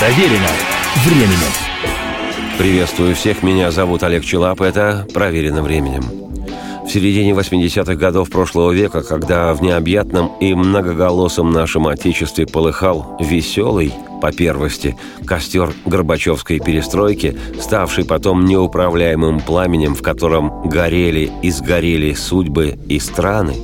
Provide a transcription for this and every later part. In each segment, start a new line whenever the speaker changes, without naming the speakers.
Проверено временем.
Приветствую всех, меня зовут Олег Челап, это «Проверено временем». В середине 80-х годов прошлого века, когда в необъятном и многоголосом нашем Отечестве полыхал веселый, по первости, костер Горбачевской перестройки, ставший потом неуправляемым пламенем, в котором горели и сгорели судьбы и страны,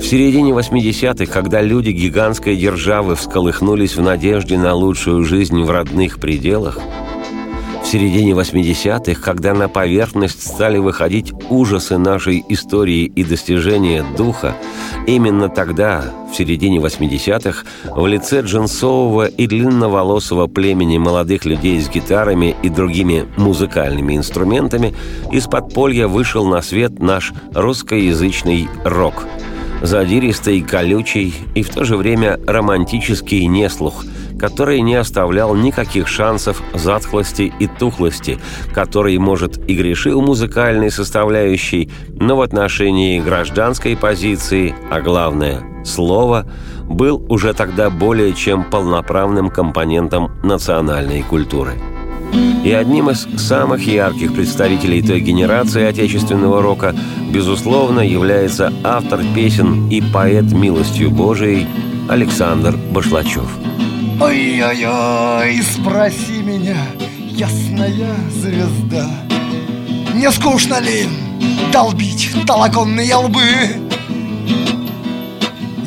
в середине 80-х, когда люди гигантской державы всколыхнулись в надежде на лучшую жизнь в родных пределах – середине 80-х, когда на поверхность стали выходить ужасы нашей истории и достижения духа, именно тогда, в середине 80-х, в лице джинсового и длинноволосого племени молодых людей с гитарами и другими музыкальными инструментами из подполья вышел на свет наш русскоязычный рок – задиристый, колючий и в то же время романтический неслух, который не оставлял никаких шансов затхлости и тухлости, который, может, и грешил музыкальной составляющей, но в отношении гражданской позиции, а главное – слова, был уже тогда более чем полноправным компонентом национальной культуры. И одним из самых ярких представителей той генерации отечественного рока, безусловно, является автор песен и поэт милостью Божией Александр Башлачев.
Ой-ой-ой, спроси меня, ясная звезда, Не скучно ли долбить толоконные лбы?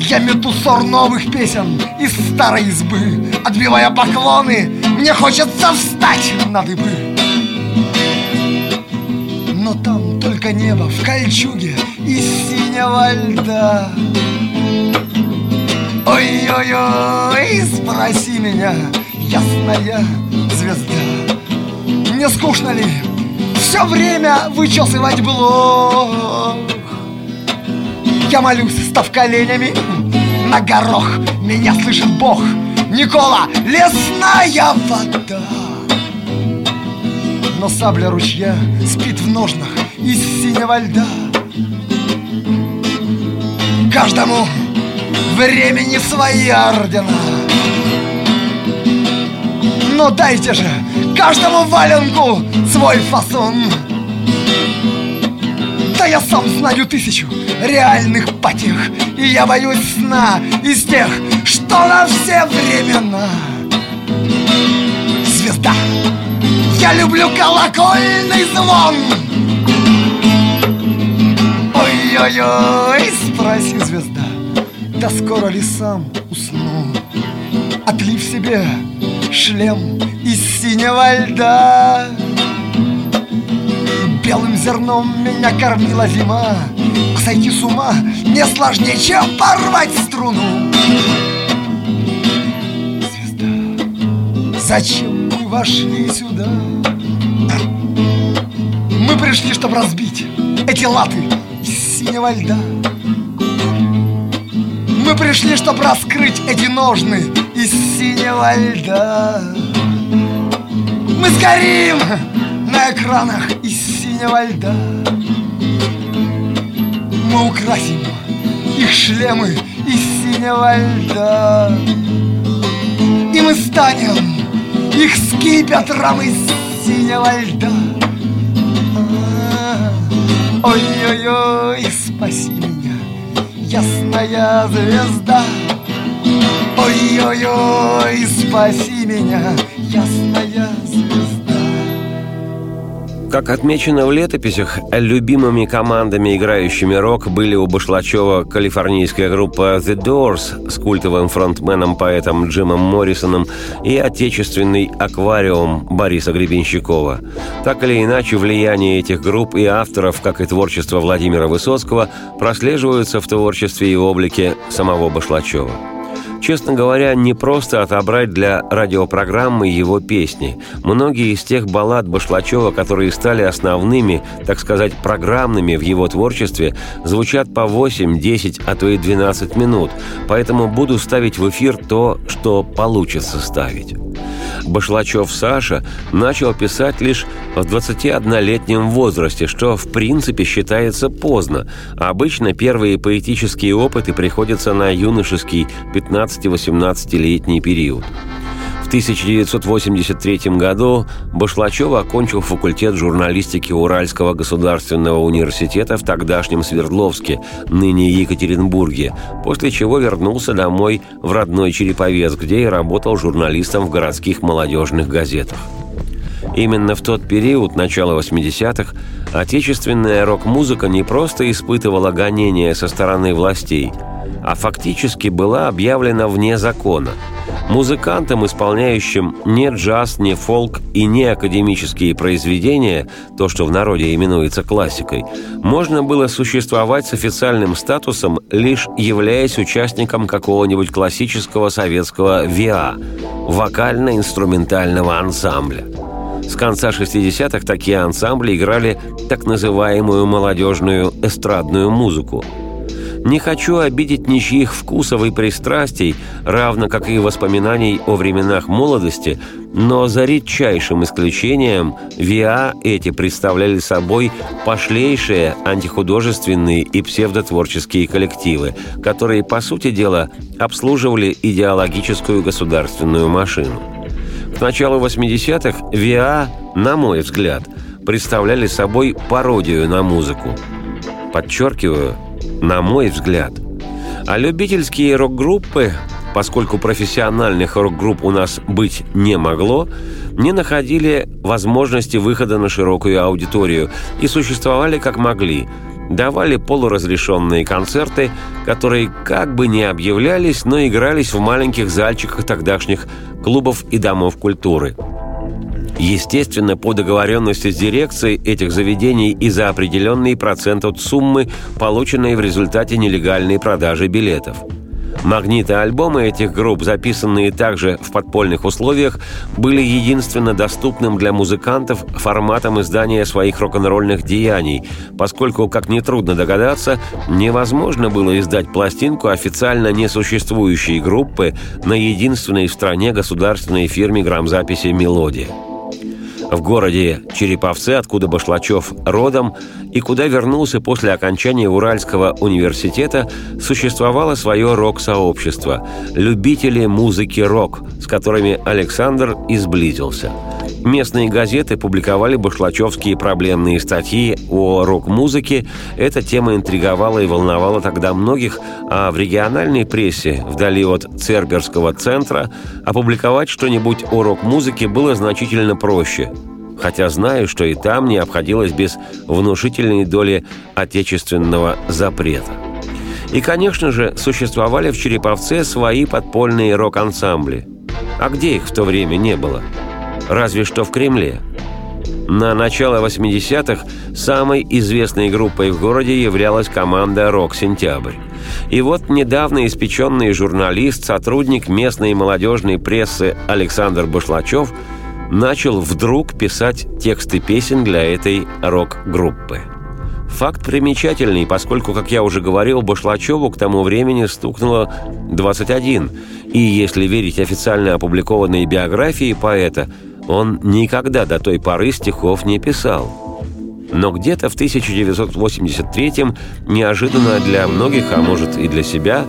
Я мету сор новых песен из старой избы Отбивая поклоны, мне хочется встать на дыбы Но там только небо в кольчуге из синего льда. Ой-ой-ой, спроси меня, ясная звезда. Не скучно ли все время вычесывать блок? Я молюсь, став коленями на горох Меня слышит Бог Никола, лесная вода. Но сабля ручья спит в ножнах из синего льда. Каждому времени свои ордена. Но дайте же каждому валенку свой фасон. Да я сам знаю тысячу реальных потех И я боюсь сна из тех, что на все времена. Звезда, я люблю колокольный звон. Ой-ой-ой, спроси звезда Да скоро ли сам усну? Отлив себе шлем из синего льда. Белым зерном меня кормила зима. Сойти с ума не сложнее, чем порвать струну зачем мы вошли сюда? Мы пришли, чтобы разбить эти латы из синего льда. Мы пришли, чтобы раскрыть эти ножны из синего льда. Мы сгорим на экранах из синего льда. Мы украсим их шлемы из синего льда. И мы станем их скипетром из синего льда. Ой-ой-ой, спаси меня, ясная звезда. Ой-ой-ой, спаси меня, ясная звезда
Как отмечено в летописях, любимыми командами, играющими рок, были у Башлачева калифорнийская группа The Doors с культовым фронтменом-поэтом Джимом Моррисоном и отечественный «Аквариум» Бориса Гребенщикова. Так или иначе, влияние этих групп и авторов, как и творчество Владимира Высоцкого, прослеживаются в творчестве и облике самого Башлачева. Честно говоря, не просто отобрать для радиопрограммы его песни. Многие из тех баллад Башлачева, которые стали основными, так сказать, программными в его творчестве, звучат по 8, 10, а то и 12 минут, поэтому буду ставить в эфир то, что получится ставить. Башлачев Саша начал писать лишь в 21-летнем возрасте, что в принципе считается поздно. Обычно первые поэтические опыты приходятся на юношеский 15-18-летний период. В 1983 году Башлачев окончил факультет журналистики Уральского государственного университета в тогдашнем Свердловске, ныне Екатеринбурге, после чего вернулся домой в родной Череповец, где и работал журналистом в городских молодежных газетах. Именно в тот период, начало 80-х, отечественная рок-музыка не просто испытывала гонения со стороны властей, а фактически была объявлена вне закона – Музыкантам, исполняющим не джаз, не фолк и не академические произведения, то, что в народе именуется классикой, можно было существовать с официальным статусом, лишь являясь участником какого-нибудь классического советского ВИА – вокально-инструментального ансамбля. С конца 60-х такие ансамбли играли так называемую молодежную эстрадную музыку – не хочу обидеть ничьих вкусов и пристрастий, равно как и воспоминаний о временах молодости, но за редчайшим исключением ВИА эти представляли собой пошлейшие антихудожественные и псевдотворческие коллективы, которые, по сути дела, обслуживали идеологическую государственную машину. К началу 80-х ВИА, на мой взгляд, представляли собой пародию на музыку. Подчеркиваю, на мой взгляд. А любительские рок-группы, поскольку профессиональных рок-групп у нас быть не могло, не находили возможности выхода на широкую аудиторию и существовали как могли, давали полуразрешенные концерты, которые как бы не объявлялись, но игрались в маленьких зальчиках тогдашних клубов и домов культуры – Естественно, по договоренности с дирекцией этих заведений и за определенный процент от суммы, полученной в результате нелегальной продажи билетов. Магниты альбомы этих групп, записанные также в подпольных условиях, были единственно доступным для музыкантов форматом издания своих рок-н-ролльных деяний, поскольку, как нетрудно догадаться, невозможно было издать пластинку официально несуществующей группы на единственной в стране государственной фирме грамзаписи «Мелодия». В городе Череповце, откуда Башлачев родом, и куда вернулся после окончания Уральского университета, существовало свое рок-сообщество – любители музыки рок, с которыми Александр изблизился – Местные газеты публиковали башлачевские проблемные статьи о рок-музыке. Эта тема интриговала и волновала тогда многих, а в региональной прессе, вдали от Церберского центра, опубликовать что-нибудь о рок-музыке было значительно проще. Хотя знаю, что и там не обходилось без внушительной доли отечественного запрета. И, конечно же, существовали в Череповце свои подпольные рок-ансамбли. А где их в то время не было – разве что в Кремле. На начало 80-х самой известной группой в городе являлась команда «Рок-Сентябрь». И вот недавно испеченный журналист, сотрудник местной молодежной прессы Александр Башлачев начал вдруг писать тексты песен для этой рок-группы. Факт примечательный, поскольку, как я уже говорил, Башлачеву к тому времени стукнуло 21, и, если верить официально опубликованной биографии поэта – он никогда до той поры стихов не писал. Но где-то в 1983-м, неожиданно для многих, а может и для себя,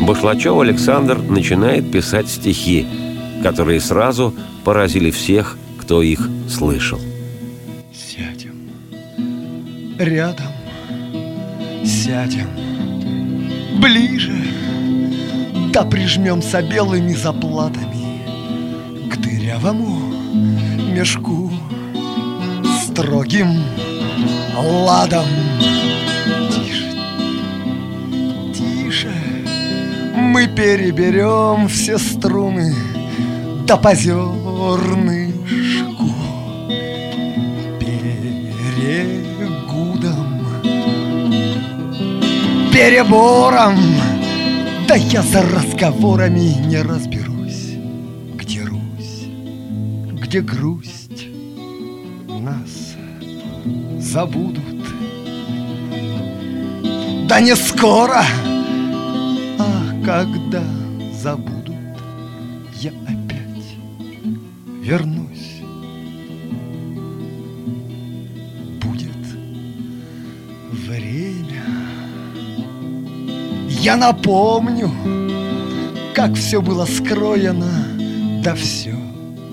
Башлачев Александр начинает писать стихи, которые сразу поразили всех, кто их слышал.
Сядем. Рядом, сядем. Ближе, да прижмемся белыми заплатами к дырявому мешку строгим ладом. Тише, тише, мы переберем все струны позернышку перегудом, перебором. Да я за разговорами не разберусь где грусть нас забудут. Да не скоро, а когда забудут, вернусь. Будет время. Я напомню, как все было скроено Да все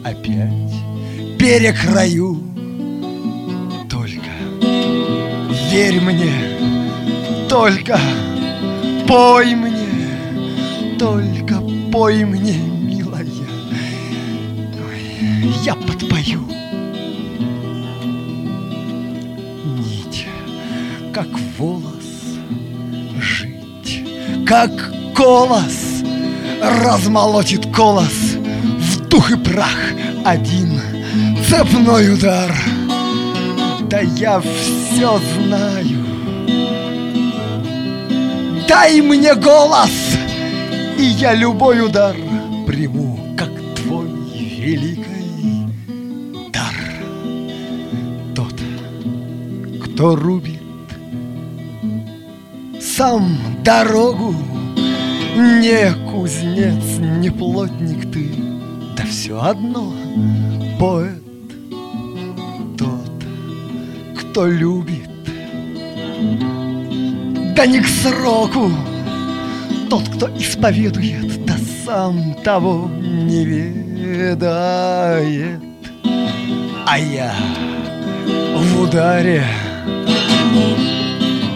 опять перекрою Только верь мне, только пой мне Только пой мне, Я подпою. Нить, как волос жить Как колос размолотит колос В дух и прах один. Цепной удар Да я все знаю. Дай мне голос, и я любой удар приму, как твой великий кто рубит? Сам дорогу, не кузнец, не плотник ты, да все одно поэт. Тот, кто любит. Да не к сроку Тот, кто исповедует, да сам того не ведает. А я в ударе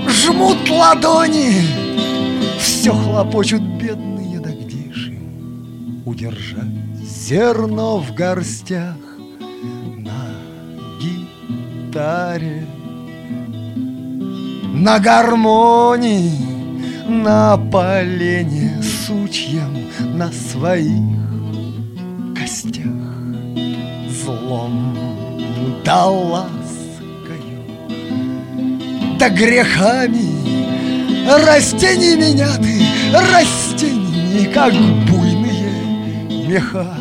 Жмут ладони. Все хлопочут бедные, да где ж им Удержать зерно в горстях На гитаре? На гармонии, на полене сучьем, на своих костях злом да ласкою, да грехами. Растений меня ты, растений, как буйные меха.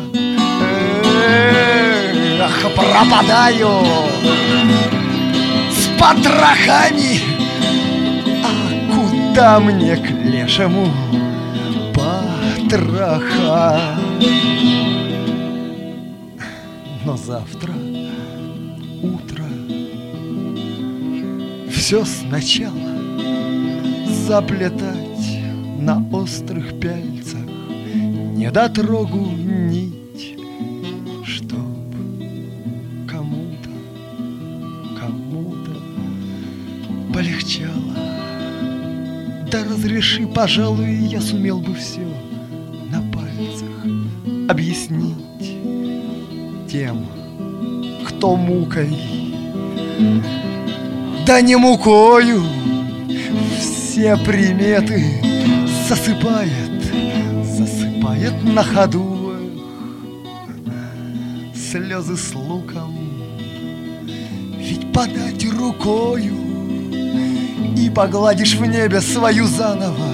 Ах, пропадаю с потрохами. Да мне к лешему потроха? Но завтра утро Все сначала заплетать На острых пяльцах Недотрогу нить Чтоб кому-то, кому-то полегчало. Да разреши, пожалуй, я сумел бы все на пальцах объяснить тем, кто мукой, да не мукою. Все приметы засыпает, засыпает на ходу. Слезы с луком, ведь подать рукою и погладишь в небе свою заново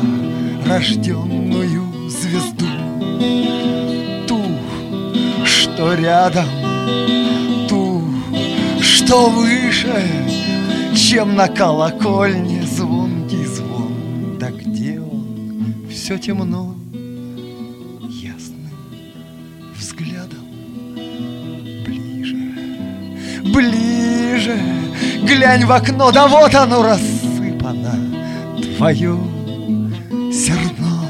рожденную звезду. Ту, что рядом, ту, что выше Чем на колокольне звонкий звон? Да где он? Все темно. Ясным взглядом. Ближе, ближе. Глянь в окно, да вот оно раз твое зерно.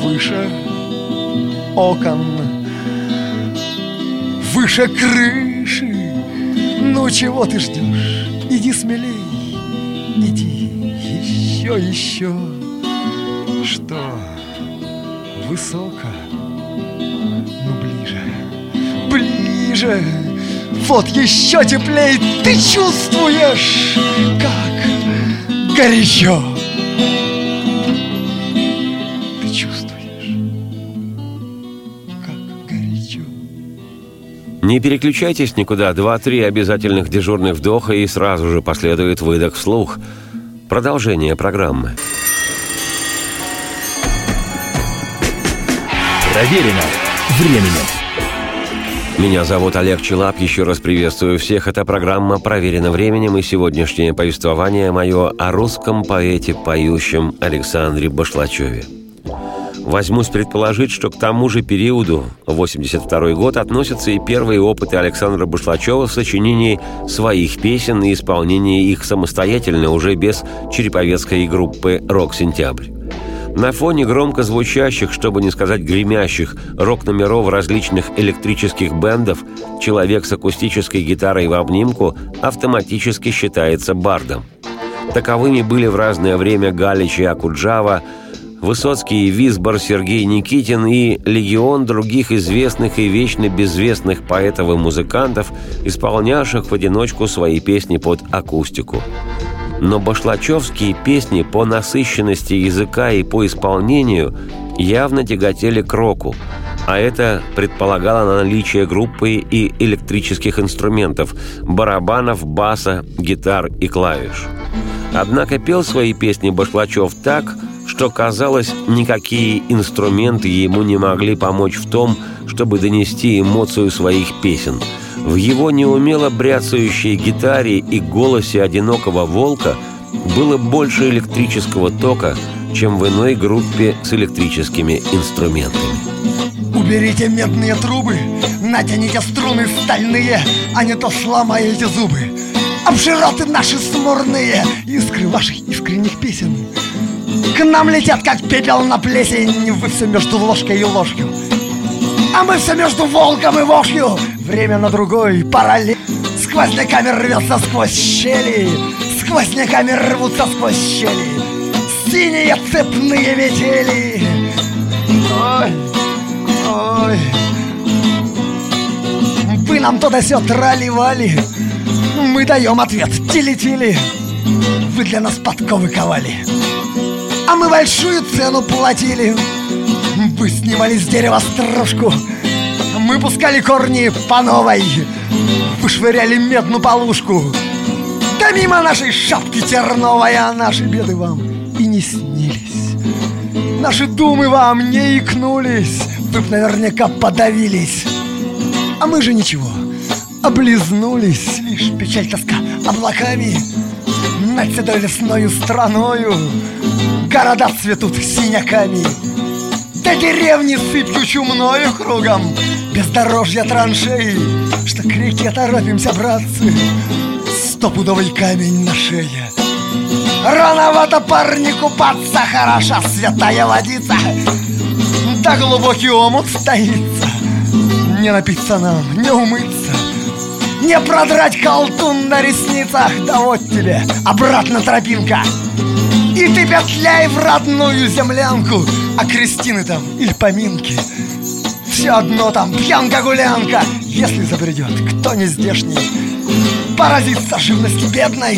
Выше окон, выше крыши Ну чего ты ждешь? Иди смелей, иди еще, еще Что высоко, ну ближе, ближе вот еще теплее ты чувствуешь, как горячо.
Не переключайтесь никуда. Два-три обязательных дежурных вдоха и сразу же последует выдох вслух. Продолжение программы.
Проверено временем.
Меня зовут Олег Челап. Еще раз приветствую всех. Это программа «Проверено временем» и сегодняшнее повествование мое о русском поэте, поющем Александре Башлачеве. Возьмусь предположить, что к тому же периоду, 82 год, относятся и первые опыты Александра Башлачева в сочинении своих песен и исполнении их самостоятельно, уже без череповецкой группы «Рок-сентябрь». На фоне громко звучащих, чтобы не сказать гремящих, рок-номеров различных электрических бендов человек с акустической гитарой в обнимку автоматически считается бардом. Таковыми были в разное время Галич и Акуджава, Высоцкий Висбор, Сергей Никитин и легион других известных и вечно безвестных поэтов и музыкантов, исполнявших в одиночку свои песни под акустику. Но башлачевские песни по насыщенности языка и по исполнению явно тяготели к року, а это предполагало наличие группы и электрических инструментов – барабанов, баса, гитар и клавиш. Однако пел свои песни Башлачев так, что, казалось, никакие инструменты ему не могли помочь в том, чтобы донести эмоцию своих песен – в его неумело бряцающей гитаре и голосе одинокого волка было больше электрического тока, чем в иной группе с электрическими инструментами.
Уберите медные трубы, натяните струны стальные, а не то сломаете зубы. Обшироты наши смурные, искры ваших искренних песен. К нам летят, как пепел на плесень, вы все между ложкой и ложью. А мы все между волком и вошью. Время на другой параллель. Сквозняками рвется сквозь щели Сквозняками рвутся сквозь щели Синие цепные метели. Ой, ой. Вы нам то да сё трали-вали Мы даем ответ тили-тили Вы для нас подковы ковали А мы большую цену платили. Вы снимали с дерева стружку. Мы пускали корни по новой. Вы швыряли медную полушку. Да мимо нашей шапки терновой А наши беды вам и не снились. Наши думы вам не икнулись. Вы б наверняка подавились. А мы же ничего. Облизнулись. Лишь печаль тоска облаками. Над седой лесною страною Города цветут синяками. До деревни сыпью чумною кругом. Бездорожья траншеи Что к реке торопимся, братцы. Стопудовый камень на шее. Рановато парни купаться Хороша святая водица. Да глубокий омут стоится Не напиться нам, не умыться. Не продрать колтун на ресницах. Да вот тебе обратно тропинка И ты петляй в родную землянку. А крестины там или поминки. Все одно там пьянка-гулянка. Если забредет кто не здешний Поразится живности бедной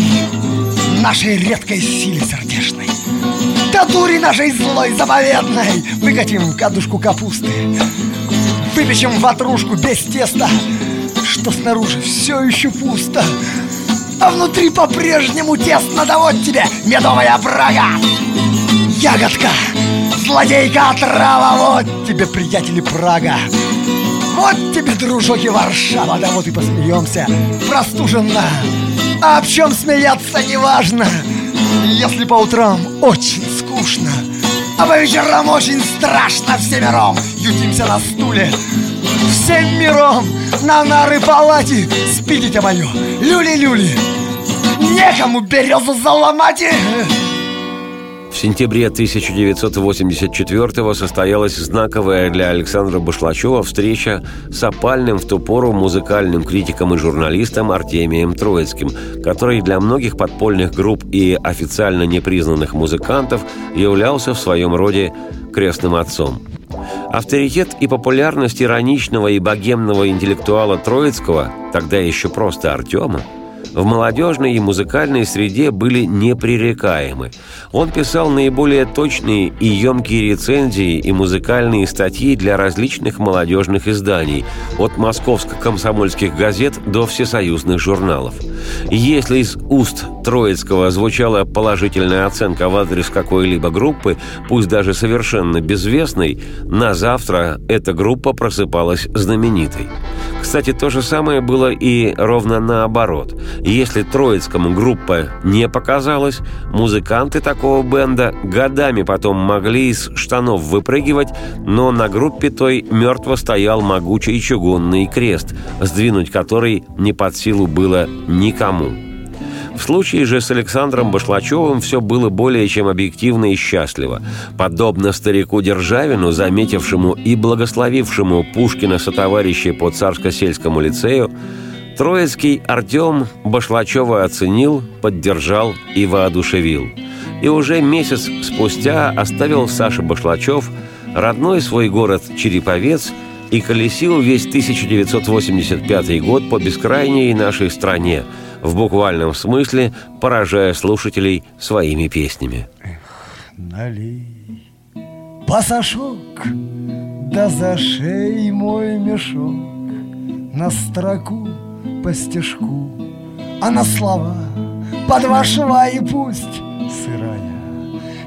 Нашей редкой силе сердечной. Да дури нашей злой заповедной. Выкатим кадушку капусты. Выпечем ватрушку без теста Что снаружи все еще пусто А внутри по-прежнему тесно Да вот тебе медовая брага. Ягодка злодейка отрава Вот тебе, приятели, Прага. Вот тебе, дружок, и Варшава Да вот и посмеемся простуженно. А об чем смеяться неважно Если по утрам очень скучно. А по вечерам очень страшно Всемиром. Ютимся на стуле Всем миром на нары палати Спидите мое, люли-люли. Некому березу заломать.
Сентябре 1984 состоялась знаковая для Александра Башлачева встреча с опальным в ту пору музыкальным критиком и журналистом Артемием Троицким, который для многих подпольных групп и официально непризнанных музыкантов являлся в своем роде крестным отцом. Авторитет и популярность ироничного и богемного интеллектуала Троицкого, тогда еще просто Артема, в молодежной и музыкальной среде были непререкаемы. Он писал наиболее точные и емкие рецензии и музыкальные статьи для различных молодежных изданий, от московско-комсомольских газет до всесоюзных журналов. Если из уст Троицкого звучала положительная оценка в адрес какой-либо группы, пусть даже совершенно безвестной, на завтра эта группа просыпалась знаменитой. Кстати, то же самое было и ровно наоборот. Если Троицкому группа не показалась, музыканты такого бенда годами потом могли из штанов выпрыгивать, но на группе той мертво стоял могучий чугунный крест, сдвинуть который не под силу было никому. В случае же с Александром Башлачевым все было более чем объективно и счастливо. Подобно старику Державину, заметившему и благословившему Пушкина сотоварища по царско-сельскому лицею, Троицкий Артем Башлачева оценил, поддержал и воодушевил. И уже месяц спустя оставил Саша Башлачев родной свой город Череповец и колесил весь 1985 год по бескрайней нашей стране, в буквальном смысле поражая слушателей своими песнями.
Эх, налей пасашок, да за шеей мой мешок на строку по стежку, а на слова под ваши и пусть сырая.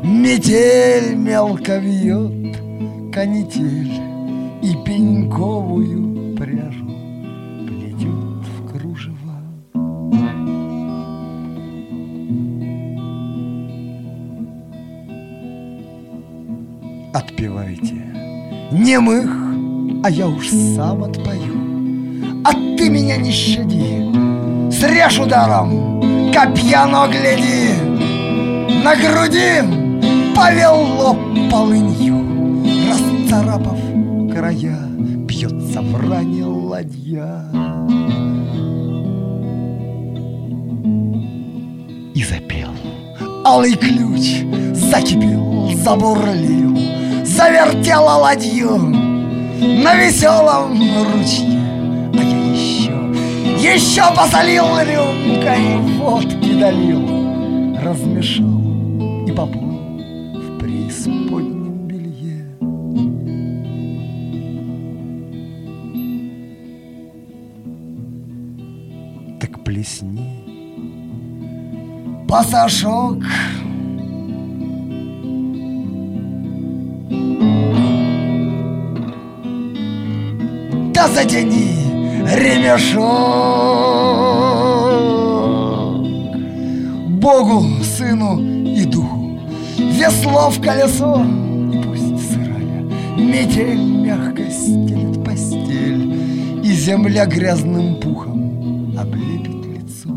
Метель мелко вьет, канитель и пеньковую пряжу плетет в кружева. Отпевайте немых, а я уж сам отпою. А ты меня не щади, срежь ударом, копья, но гляди, на груди повел лоб полынью, расцарапав края, бьется в ране ладья. И запел алый ключ, закипел, забурлил, завертела ладью на веселом ручье. Еще, посолил рюмкой, водки долил, размешал и поплыл в преисподнем белье. Так плесни, пасашок, да затяни ремешок. Богу, Сыну и Духу, весло в колесо, и пусть сырая метель мягко стелит постель, и земля грязным пухом облепит лицо.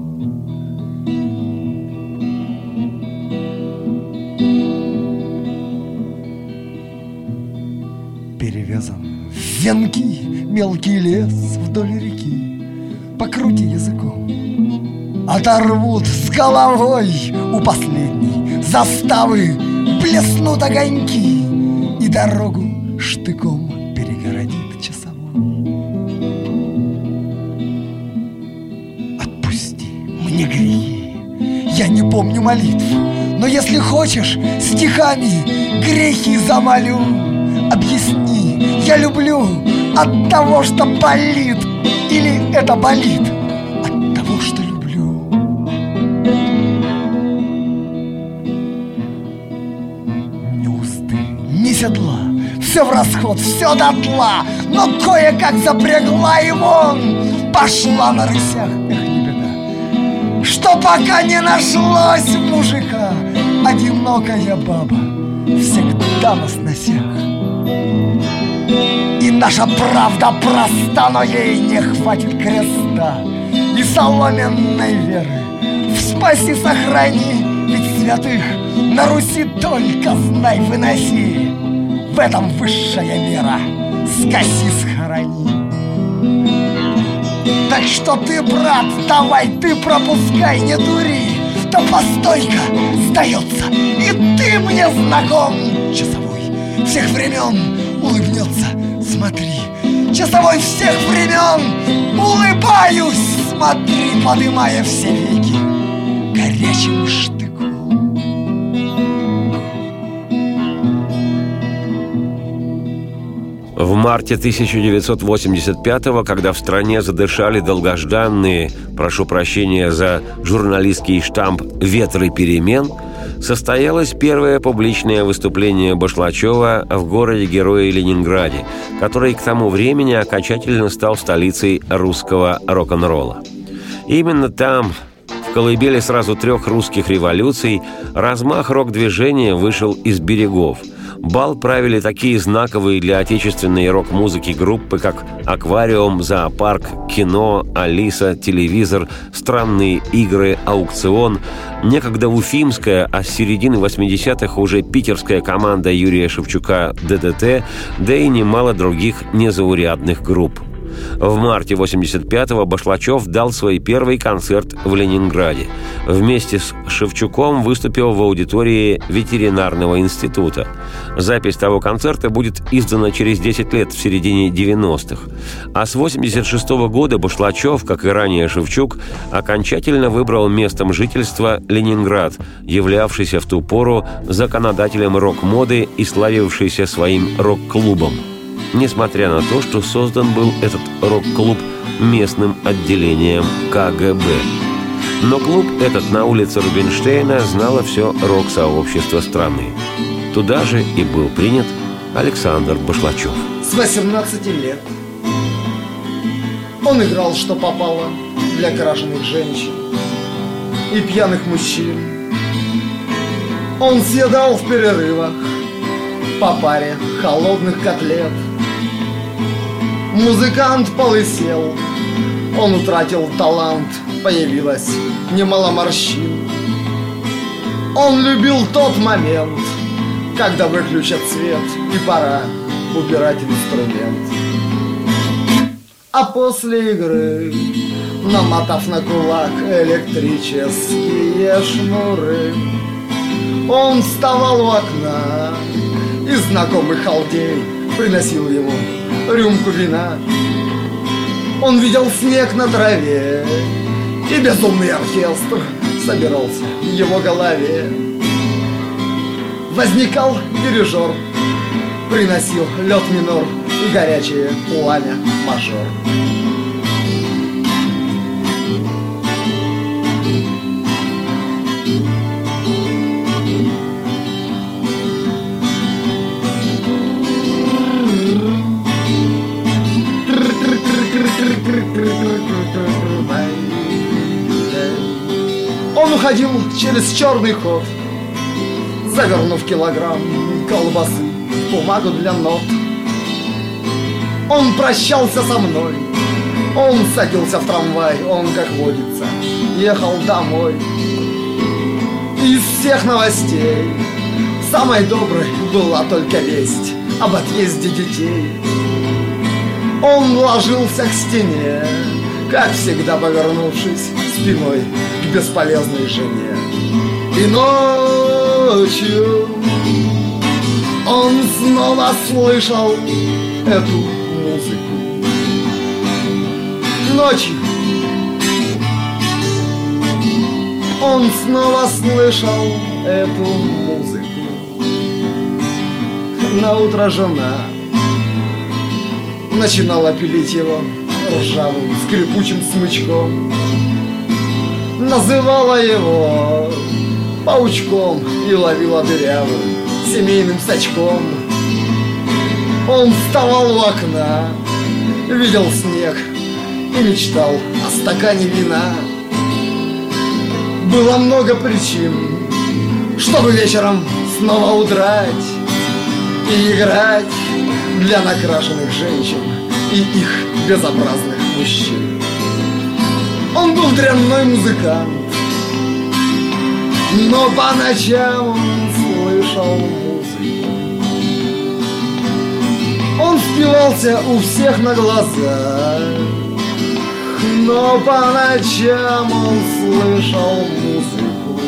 Перевязан венки мелкий лес вдоль реки, покрути языком. Оторвут с головой у последней заставы Блеснут огоньки И дорогу штыком перегородит часовой Отпусти мне грехи Я не помню молитв Но если хочешь, стихами грехи замолю Объясни, я люблю от того, что болит Или это болит? От того, что люблю. Ни узды, ни седла. Все в расход, все дотла. Но кое-как запрягла и вон. Пошла на рысях, эх, не беда. Что пока не нашлось мужика? Одинокая баба Всегда на сносях и наша правда проста, но ей не хватит креста И соломенной веры. В спаси сохрани, ведь святых На Руси только знай выноси. В этом высшая мера. Скоси схорони Так что ты, брат, давай ты пропускай, не дури. Да постой-ка, сдается И ты мне знаком Часовой всех времен улыбнется. Смотри, часовой всех времен. Улыбаюсь, смотри, подымая все веки. Горячим штыком.
В марте 1985-го, когда в стране задышали долгожданные, прошу прощения за журналистский штамп «Ветры перемен», состоялось первое публичное выступление Башлачева в городе-герое Ленинграде, который к тому времени окончательно стал столицей русского рок-н-ролла. Именно там, в колыбели сразу трех русских революций, размах рок-движения вышел из берегов – Бал правили такие знаковые для отечественной рок-музыки группы, как «Аквариум», «Зоопарк», «Кино», «Алиса», «Телевизор», «Странные игры», «Аукцион», некогда уфимская, а с середины 80-х уже питерская команда Юрия Шевчука «ДДТ», да и немало других незаурядных групп. В марте 85-го Башлачев дал свой первый концерт в Ленинграде. Вместе с Шевчуком выступил в аудитории ветеринарного института. Запись того концерта будет издана через 10 лет, в середине 90-х. А с 86 -го года Башлачев, как и ранее Шевчук, окончательно выбрал местом жительства Ленинград, являвшийся в ту пору законодателем рок-моды и славившийся своим рок-клубом несмотря на то, что создан был этот рок-клуб местным отделением КГБ. Но клуб этот на улице Рубинштейна знало все рок-сообщество страны. Туда же и был принят Александр Башлачев.
С 18 лет он играл, что попало, для крашеных женщин и пьяных мужчин. Он съедал в перерывах по паре холодных котлет – Музыкант полысел, он утратил талант, появилось немало морщин. Он любил тот момент, когда выключат свет и пора убирать инструмент. А после игры, намотав на кулак электрические шнуры, он вставал у окна, и знакомый халдей приносил ему рюмку вина. Он видел снег на траве, и безумный оркестр собирался в его голове. Возникал дирижер, приносил лед минор и горячее пламя мажор. Через черный ход, завернув килограмм колбасы в бумагу для нот. Он прощался со мной, он садился в трамвай, он, как водится, ехал домой. Из всех новостей самой доброй была только весть об отъезде детей. Он ложился к стене, как всегда повернувшись спиной бесполезной жене. И ночью он снова слышал эту музыку. Ночью он снова слышал эту музыку. На утро жена начинала пилить его ржавым скрипучим смычком Называла его паучком и ловила дырявым семейным сачком Он вставал у окна, видел снег и мечтал о стакане вина Было много причин, чтобы вечером снова удрать и играть для накрашенных женщин и их безобразных мужчин. Он был дрянной музыкант, но по ночам он слышал музыку. Он спивался у всех на глаза, но по ночам он слышал музыку.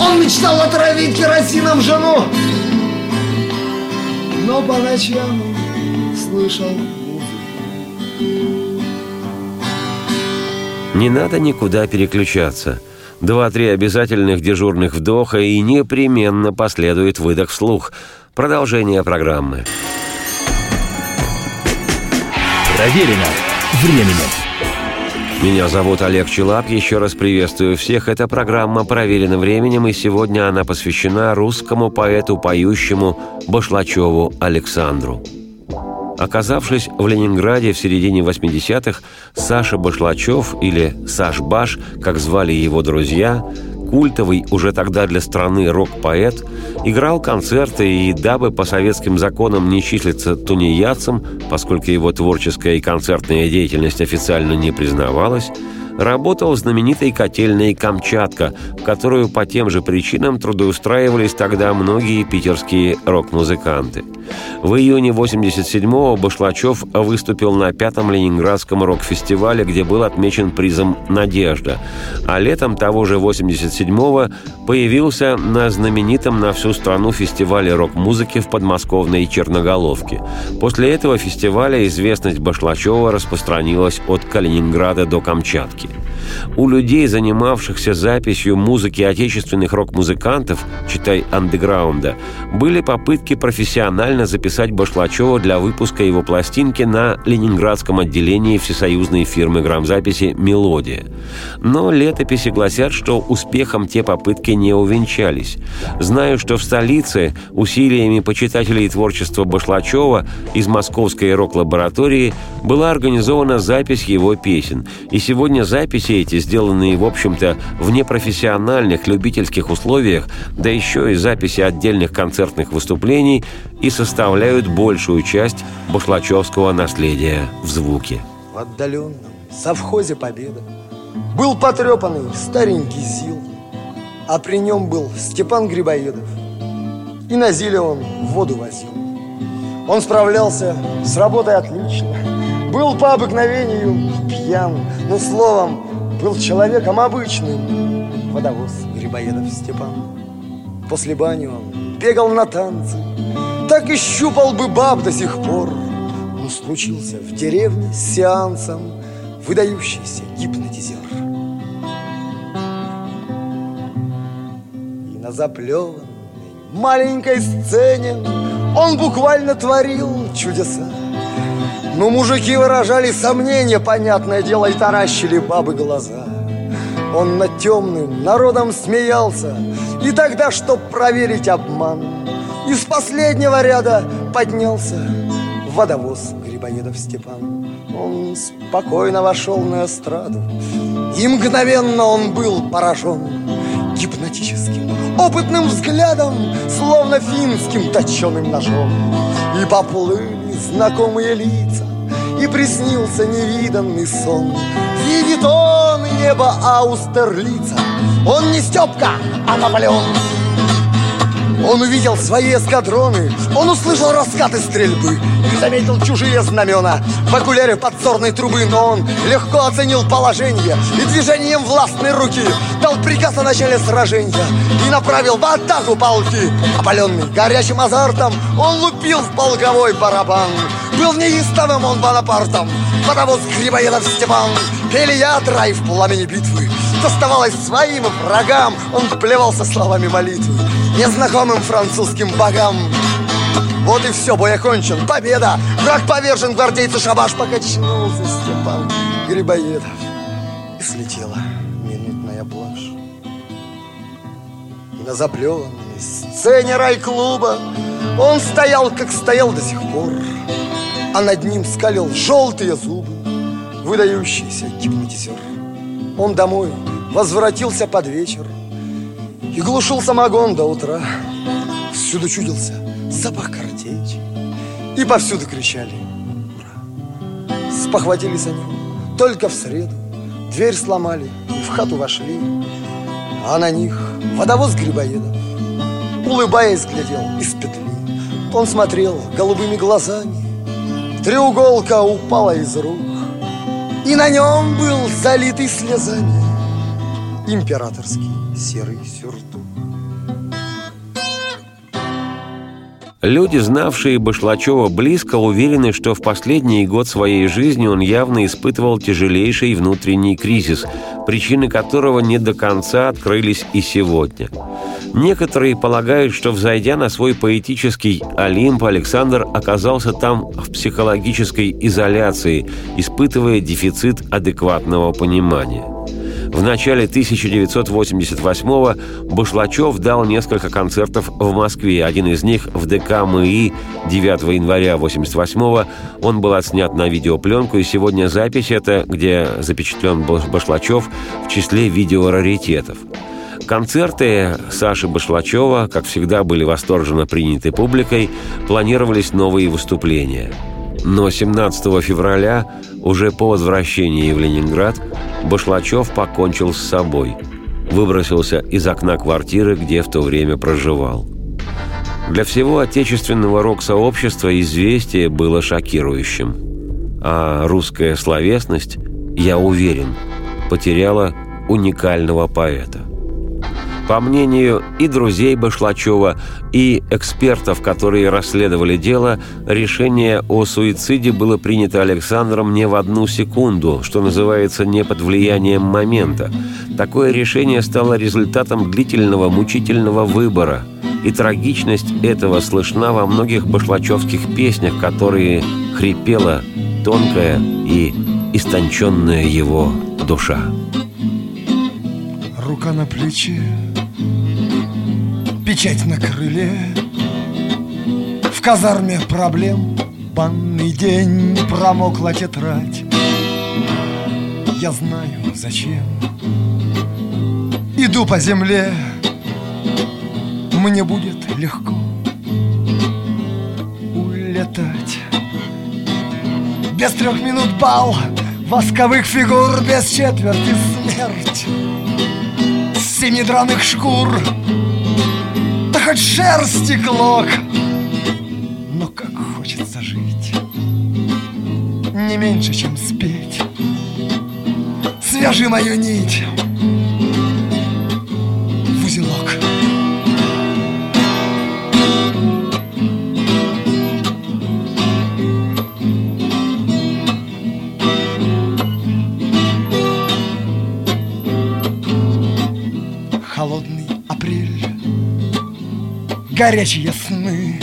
Он мечтал отравить керосином жену, но по ночам слышал
Не надо никуда переключаться. Два-три обязательных дежурных вдоха и непременно последует выдох вслух. Продолжение программы.
Проверено временем.
Меня зовут Олег Челап. Еще раз приветствую всех. Эта программа проверена временем, и сегодня она посвящена русскому поэту-поющему Башлачеву Александру. Оказавшись в Ленинграде в середине 80-х, Саша Башлачев, или Саш Баш, как звали его друзья, культовый уже тогда для страны рок-поэт, играл концерты и, дабы по советским законам не числиться тунеядцем, поскольку его творческая и концертная деятельность официально не признавалась, работал в знаменитой котельной «Камчатка», в которую по тем же причинам трудоустраивались тогда многие питерские рок-музыканты. В июне 87-го Башлачев выступил на пятом Ленинградском рок-фестивале, где был отмечен призом «Надежда», а летом того же 87-го появился на знаменитом на всю страну фестивале рок-музыки в подмосковной Черноголовке. После этого фестиваля известность Башлачева распространилась от Калининграда до Камчатки. У людей, занимавшихся записью музыки отечественных рок-музыкантов, читай андеграунда, были попытки профессионально записать Башлачева для выпуска его пластинки на ленинградском отделении всесоюзной фирмы грамзаписи «Мелодия». Но летописи гласят, что успехом те попытки не увенчались. Знаю, что в столице усилиями почитателей творчества Башлачева из московской рок-лаборатории была организована запись его песен. И сегодня записи эти, сделанные, в общем-то, в непрофессиональных любительских условиях, да еще и записи отдельных концертных выступлений, и составляют большую часть башлачевского наследия в звуке.
В отдаленном совхозе «Победа» был потрепанный старенький ЗИЛ, а при нем был Степан Грибоедов. И на ЗИЛе он воду возил. Он справлялся с работой отлично, был по обыкновению пьян, но словом, был человеком обычным. Водовоз Грибоедов Степан. После бани он бегал на танцы. Так и щупал бы баб до сих пор. Но случился в деревне с сеансом Выдающийся гипнотизер. И на заплеванной маленькой сцене Он буквально творил чудеса но мужики выражали сомнения, понятное дело, и таращили бабы глаза. Он над темным народом смеялся, и тогда, чтоб проверить обман, из последнего ряда поднялся водовоз Грибоедов Степан. Он спокойно вошел на эстраду, и мгновенно он был поражен гипнотическим, опытным взглядом, словно финским точеным ножом. И поплыли знакомые лица, и приснился невиданный сон. Видит он небо Аустерлица, он не Степка, а Наполеон. Он увидел свои эскадроны, он услышал раскаты стрельбы. И заметил чужие знамена. В окуляре подзорной трубы, но он легко оценил положение и движением властной руки дал приказ о начале сражения и направил в атаку полки. Опаленный горячим азартом, он лупил в полковой барабан. Был неистовым он Бонапартом, потому с Грибоедов Степан пели ядра и в пламени битвы. Доставалось своим врагам, он плевался словами молитвы незнакомым французским богам. Вот и все, бой окончен, победа! Враг повержен, гвардейцы шабаш покачнулся Степан Грибоедов. И слетела минутная блажь. И на заплеванной сцене рай-клуба Он стоял, как стоял до сих пор, А над ним скалил желтые зубы Выдающийся гипнотизер. Он домой возвратился под вечер и глушил самогон до утра. Всюду чудился запах картечи. И повсюду кричали «Ура!» Спохватились они. Только в среду Дверь сломали и в хату вошли. А на них водовоз Грибоедов Улыбаясь, глядел из петли. Он смотрел голубыми глазами. Треуголка упала из рук. И на нем был залитый слезами Императорский серый сюртук.
Люди, знавшие Башлачева близко, уверены, что в последний год своей жизни он явно испытывал тяжелейший внутренний кризис, причины которого не до конца открылись и сегодня. Некоторые полагают, что, взойдя на свой поэтический Олимп, Александр оказался там в психологической изоляции, испытывая дефицит адекватного понимания. В начале 1988-го Башлачев дал несколько концертов в Москве. Один из них в ДК МИИ 9 января 88-го. Он был отснят на видеопленку, и сегодня запись эта, где запечатлен Башлачев в числе видеораритетов. Концерты Саши Башлачева, как всегда, были восторженно приняты публикой, планировались новые выступления. Но 17 февраля, уже по возвращении в Ленинград, Башлачев покончил с собой. Выбросился из окна квартиры, где в то время проживал. Для всего отечественного рок-сообщества известие было шокирующим. А русская словесность, я уверен, потеряла уникального поэта. По мнению и друзей Башлачева, и экспертов, которые расследовали дело, решение о суициде было принято Александром не в одну секунду, что называется, не под влиянием момента. Такое решение стало результатом длительного мучительного выбора, и трагичность этого слышна во многих башлачевских песнях, которые хрипела тонкая и истонченная его душа.
Рука на плече, печать на крыле. В казарме проблем банный день Промокла тетрадь. Я знаю зачем. Иду по земле. Мне будет легко Улетать. Без трех минут бал Восковых фигур без четверти смерть. Семи драных шкур хоть шерсти клок. Но как хочется жить Не меньше, чем спеть. Свяжи мою нить горячие сны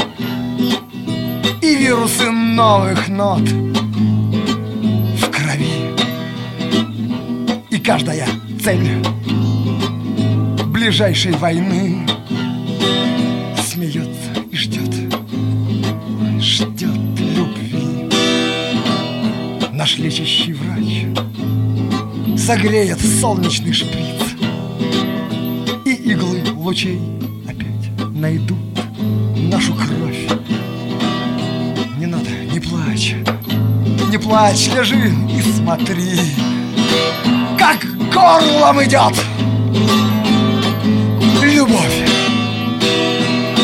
И вирусы новых нот в крови. И каждая цель ближайшей войны Смеется и ждет, ждет любви. Наш лечащий врач согреет солнечный шприц И иглы лучей найдут плачь, лежи и смотри, как горлом идет любовь.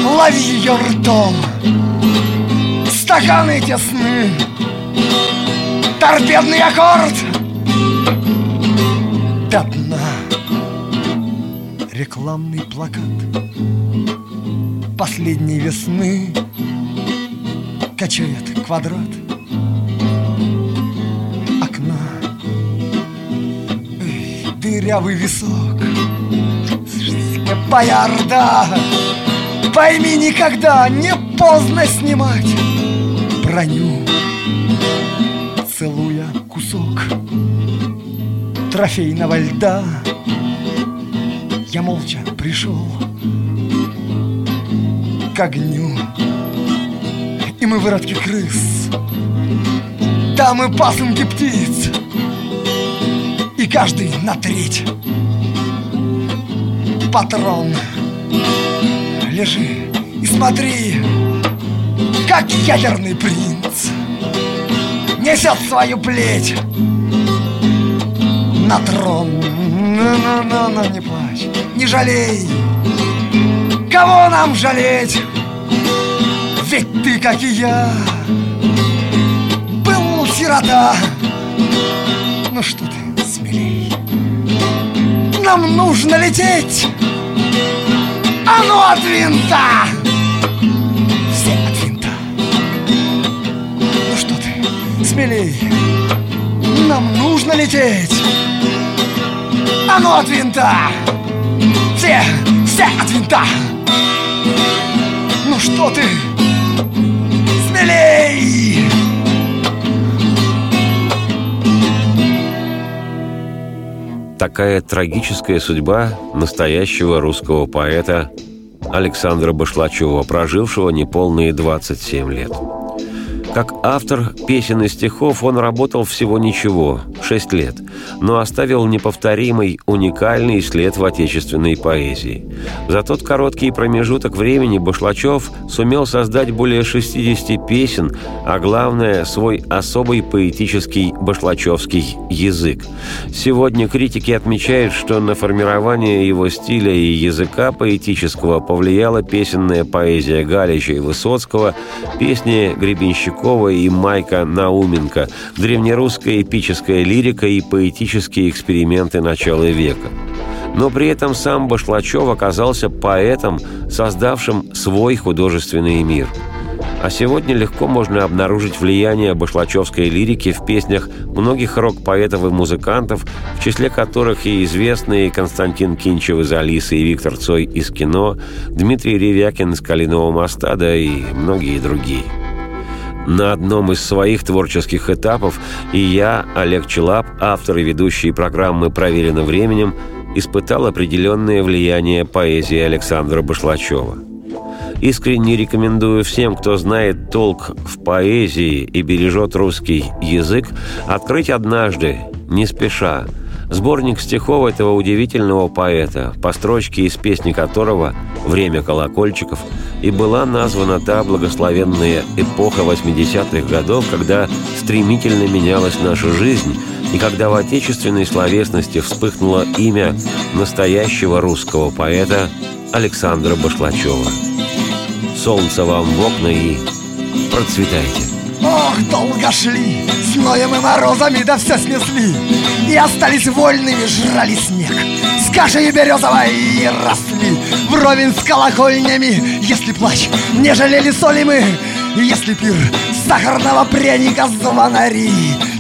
Лови ее ртом, стаканы тесны, торпедный аккорд до дна. Рекламный плакат последней весны Качает квадрат Дырявый висок Боярда Пойми никогда, не поздно снимать Броню Целуя кусок Трофейного льда. Я молча пришел к огню И мы выродки крыс. Там и пасынки птиц каждый на треть. Патрон Лежи и смотри Как ядерный принц Несет свою плеть На трон. Ну-ну-ну, не плачь, не жалей. Кого нам жалеть? Ведь ты, как и я, был сирота. Ну что ты, Нам нужно лететь. А ну от винта. Все от винта. Ну что ты, смелей. Нам нужно лететь. А ну от винта. Все, все от винта. Ну что ты? Смелей!
Такая трагическая судьба настоящего русского поэта Александра Башлачева, прожившего неполные 27 лет. Как автор песен и стихов он работал всего ничего, шесть лет, но оставил неповторимый, уникальный след в отечественной поэзии. За тот короткий промежуток времени Башлачев сумел создать более 60 песен, а главное – свой особый поэтический башлачевский язык. Сегодня критики отмечают, что на формирование его стиля и языка поэтического повлияла песенная поэзия Галича и Высоцкого, песни Гребенщикова Полякова и Майка Науменко, древнерусская эпическая лирика и поэтические эксперименты начала века. Но при этом сам Башлачев оказался поэтом, создавшим свой художественный мир. А сегодня легко можно обнаружить влияние башлачевской лирики в песнях многих рок-поэтов и музыкантов, в числе которых и известные Константин Кинчев из «Алисы» и Виктор Цой из «Кино», Дмитрий Ревякин из «Калинового моста», да и многие другие. На одном из своих творческих этапов и я, Олег Челап, автор и ведущий программы «Проверено временем», испытал определенное влияние поэзии Александра Башлачева. Искренне рекомендую всем, кто знает толк в поэзии и бережет русский язык, открыть однажды, не спеша, Сборник стихов этого удивительного поэта, по строчке из песни которого «Время колокольчиков» и была названа та благословенная эпоха 80-х годов, когда стремительно менялась наша жизнь и когда в отечественной словесности вспыхнуло имя настоящего русского поэта Александра Башлачева. Солнце вам в окна и процветайте!
Ох, долго шли, зноем и морозами, да все снесли. И остались вольными, жрали снег. С кашей березовой и росли. Вровень с колокольнями, если плач Не жалели соли мы, если пир Сахарного пряника звонари.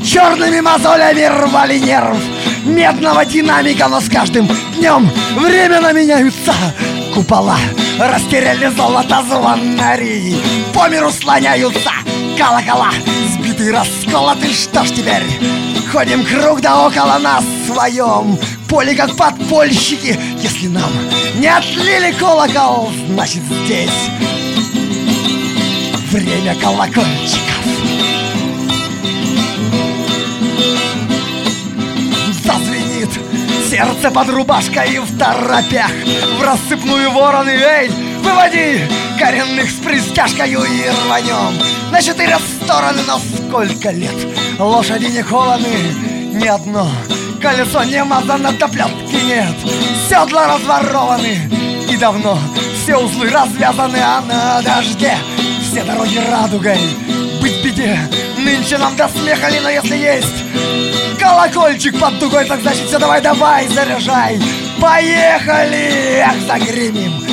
Черными мозолями рвали нерв. Медного динамика, но с каждым днем Временно меняются. Купола Растеряли золото звонари По миру слоняются колокола Сбиты, расколоты, что ж теперь? Ходим круг да около нас своем. Поле как подпольщики. Если нам не отлили колокол Значит здесь Время колокольчиков. Зазвенит сердце под рубашкой в торопях. В рассыпную вороны, эй, выводи Коренных с пристяжкою и рванем На четыре стороны, но сколько лет? Лошади не холоны, ни одно. Колесо не мазано, до плетки нет. Седла разворованы и давно. Все узлы развязаны, а на дожде Все дороги радугой. Быть беде, нынче нам до смеха ли, но если есть Колокольчик под дугой, так значит все давай, давай, заряжай. Поехали! Эх, загремим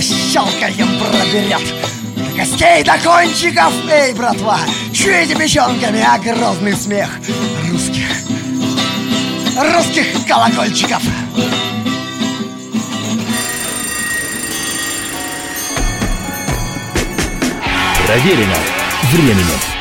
защелкаем проберет костей, до кончиков, эй, братва Чуете печенками, а грозный смех Русских, русских колокольчиков
Проверено временем.